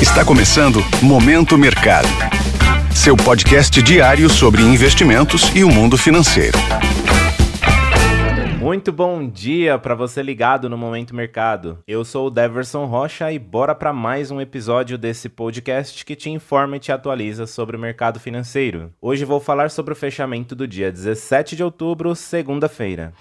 Está começando Momento Mercado. Seu podcast diário sobre investimentos e o mundo financeiro. Muito bom dia para você ligado no Momento Mercado. Eu sou o Deverson Rocha e bora para mais um episódio desse podcast que te informa e te atualiza sobre o mercado financeiro. Hoje vou falar sobre o fechamento do dia 17 de outubro, segunda-feira.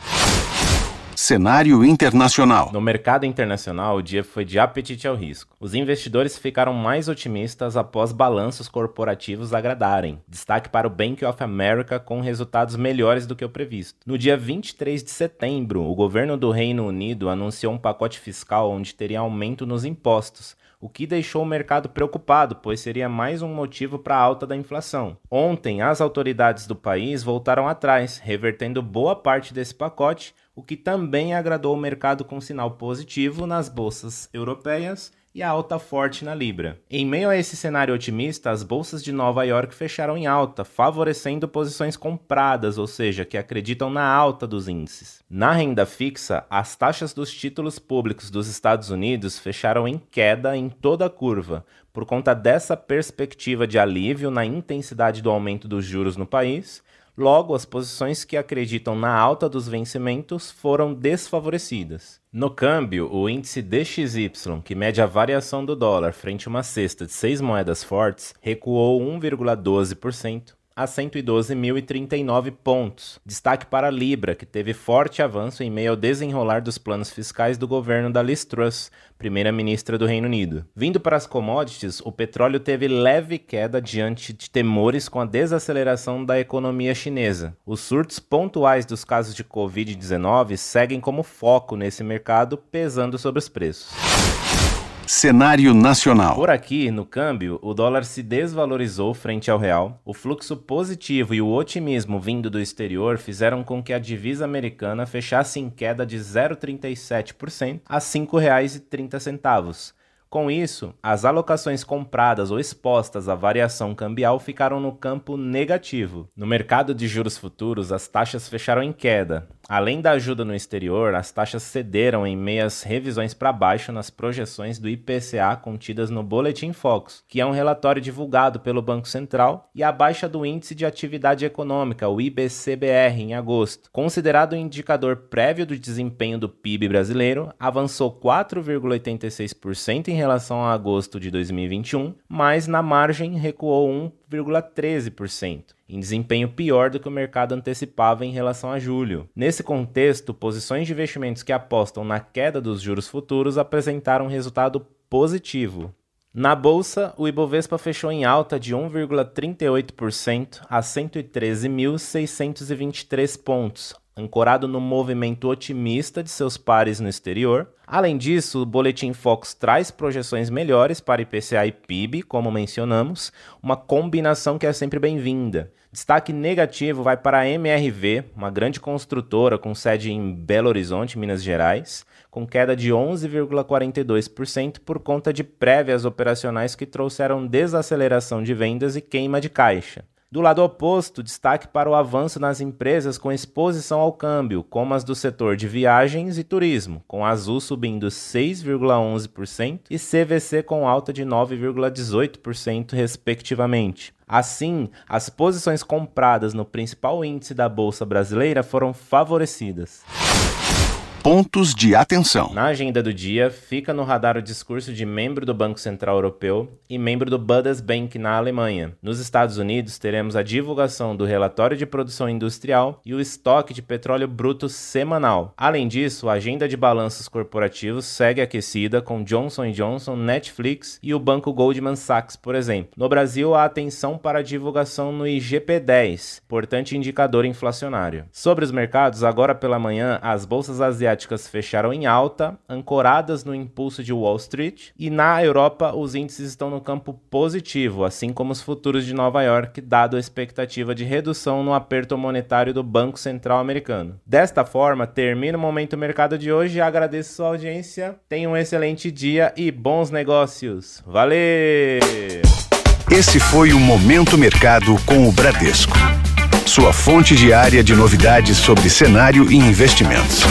Cenário internacional. No mercado internacional, o dia foi de apetite ao risco. Os investidores ficaram mais otimistas após balanços corporativos agradarem. Destaque para o Bank of America com resultados melhores do que o previsto. No dia 23 de setembro, o governo do Reino Unido anunciou um pacote fiscal onde teria aumento nos impostos o que deixou o mercado preocupado, pois seria mais um motivo para a alta da inflação. Ontem, as autoridades do país voltaram atrás, revertendo boa parte desse pacote, o que também agradou o mercado com sinal positivo nas bolsas europeias e a alta forte na Libra. Em meio a esse cenário otimista, as bolsas de Nova York fecharam em alta, favorecendo posições compradas, ou seja, que acreditam na alta dos índices. Na renda fixa, as taxas dos títulos públicos dos Estados Unidos fecharam em queda em toda a curva, por conta dessa perspectiva de alívio na intensidade do aumento dos juros no país Logo, as posições que acreditam na alta dos vencimentos foram desfavorecidas. No câmbio, o índice DXY, que mede a variação do dólar frente a uma cesta de seis moedas fortes, recuou 1,12% a 112.039 pontos. Destaque para a Libra, que teve forte avanço em meio ao desenrolar dos planos fiscais do governo da Liz Truss, primeira-ministra do Reino Unido. Vindo para as commodities, o petróleo teve leve queda diante de temores com a desaceleração da economia chinesa. Os surtos pontuais dos casos de Covid-19 seguem como foco nesse mercado, pesando sobre os preços. Cenário nacional. Por aqui, no câmbio, o dólar se desvalorizou frente ao real. O fluxo positivo e o otimismo vindo do exterior fizeram com que a divisa americana fechasse em queda de 0,37% a R$ 5,30. Com isso, as alocações compradas ou expostas à variação cambial ficaram no campo negativo. No mercado de juros futuros, as taxas fecharam em queda, Além da ajuda no exterior, as taxas cederam em meias revisões para baixo nas projeções do IPCA contidas no Boletim Focus, que é um relatório divulgado pelo Banco Central, e a baixa do Índice de Atividade Econômica, o IBCBR, em agosto. Considerado um indicador prévio do desempenho do PIB brasileiro, avançou 4,86% em relação a agosto de 2021, mas na margem recuou 1,13% em desempenho pior do que o mercado antecipava em relação a julho. Nesse contexto, posições de investimentos que apostam na queda dos juros futuros apresentaram resultado positivo. Na bolsa, o Ibovespa fechou em alta de 1,38% a 113.623 pontos, ancorado no movimento otimista de seus pares no exterior. Além disso, o Boletim Fox traz projeções melhores para IPCA e PIB, como mencionamos, uma combinação que é sempre bem-vinda. Destaque negativo vai para a MRV, uma grande construtora com sede em Belo Horizonte, Minas Gerais, com queda de 11,42% por conta de prévias operacionais que trouxeram desaceleração de vendas e queima de caixa. Do lado oposto, destaque para o avanço nas empresas com exposição ao câmbio, como as do setor de viagens e turismo, com Azul subindo 6,11% e CVC com alta de 9,18%, respectivamente. Assim, as posições compradas no principal índice da Bolsa Brasileira foram favorecidas pontos de atenção. Na agenda do dia, fica no radar o discurso de membro do Banco Central Europeu e membro do Bundesbank na Alemanha. Nos Estados Unidos, teremos a divulgação do relatório de produção industrial e o estoque de petróleo bruto semanal. Além disso, a agenda de balanços corporativos segue aquecida com Johnson Johnson, Netflix e o banco Goldman Sachs, por exemplo. No Brasil, há atenção para a divulgação no IGP-10, importante indicador inflacionário. Sobre os mercados, agora pela manhã, as bolsas asiáticas asiáticas fecharam em alta, ancoradas no impulso de Wall Street, e na Europa os índices estão no campo positivo, assim como os futuros de Nova York, dado a expectativa de redução no aperto monetário do Banco Central americano. Desta forma, termina o Momento Mercado de hoje, agradeço sua audiência, tenha um excelente dia e bons negócios. Valeu! Esse foi o Momento Mercado com o Bradesco. Sua fonte diária de novidades sobre cenário e investimentos.